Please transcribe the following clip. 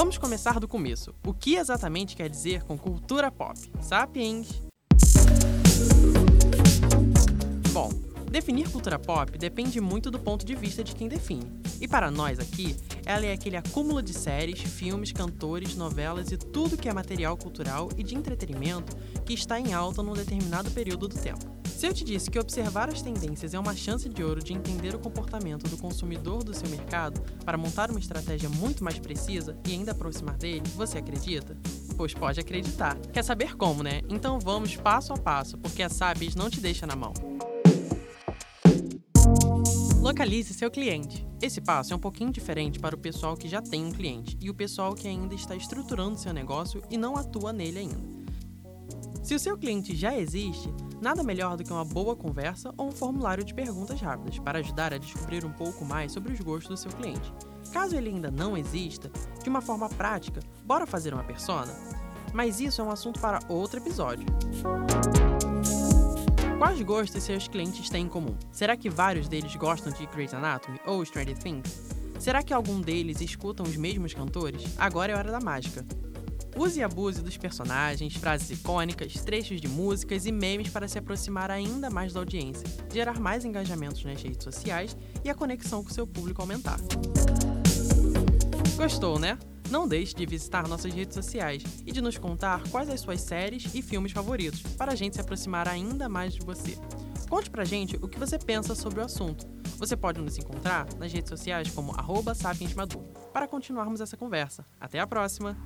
Vamos começar do começo. O que exatamente quer dizer com cultura pop? Sapiens! Bom, definir cultura pop depende muito do ponto de vista de quem define. E para nós aqui, ela é aquele acúmulo de séries, filmes, cantores, novelas e tudo que é material cultural e de entretenimento que está em alta num determinado período do tempo. Se eu te disse que observar as tendências é uma chance de ouro de entender o comportamento do consumidor do seu mercado para montar uma estratégia muito mais precisa e ainda aproximar dele, você acredita? Pois pode acreditar. Quer saber como, né? Então vamos passo a passo, porque a Sapiens não te deixa na mão. Localize seu cliente. Esse passo é um pouquinho diferente para o pessoal que já tem um cliente e o pessoal que ainda está estruturando seu negócio e não atua nele ainda. Se o seu cliente já existe, nada melhor do que uma boa conversa ou um formulário de perguntas rápidas para ajudar a descobrir um pouco mais sobre os gostos do seu cliente. Caso ele ainda não exista, de uma forma prática, bora fazer uma persona? Mas isso é um assunto para outro episódio. Quais gostos seus clientes têm em comum? Será que vários deles gostam de Grey's Anatomy ou Stranger Things? Será que algum deles escutam os mesmos cantores? Agora é hora da mágica. Use e abuse dos personagens, frases icônicas, trechos de músicas e memes para se aproximar ainda mais da audiência, gerar mais engajamentos nas redes sociais e a conexão com seu público aumentar. Gostou, né? Não deixe de visitar nossas redes sociais e de nos contar quais as suas séries e filmes favoritos, para a gente se aproximar ainda mais de você. Conte pra gente o que você pensa sobre o assunto. Você pode nos encontrar nas redes sociais como sapiensmadu para continuarmos essa conversa. Até a próxima!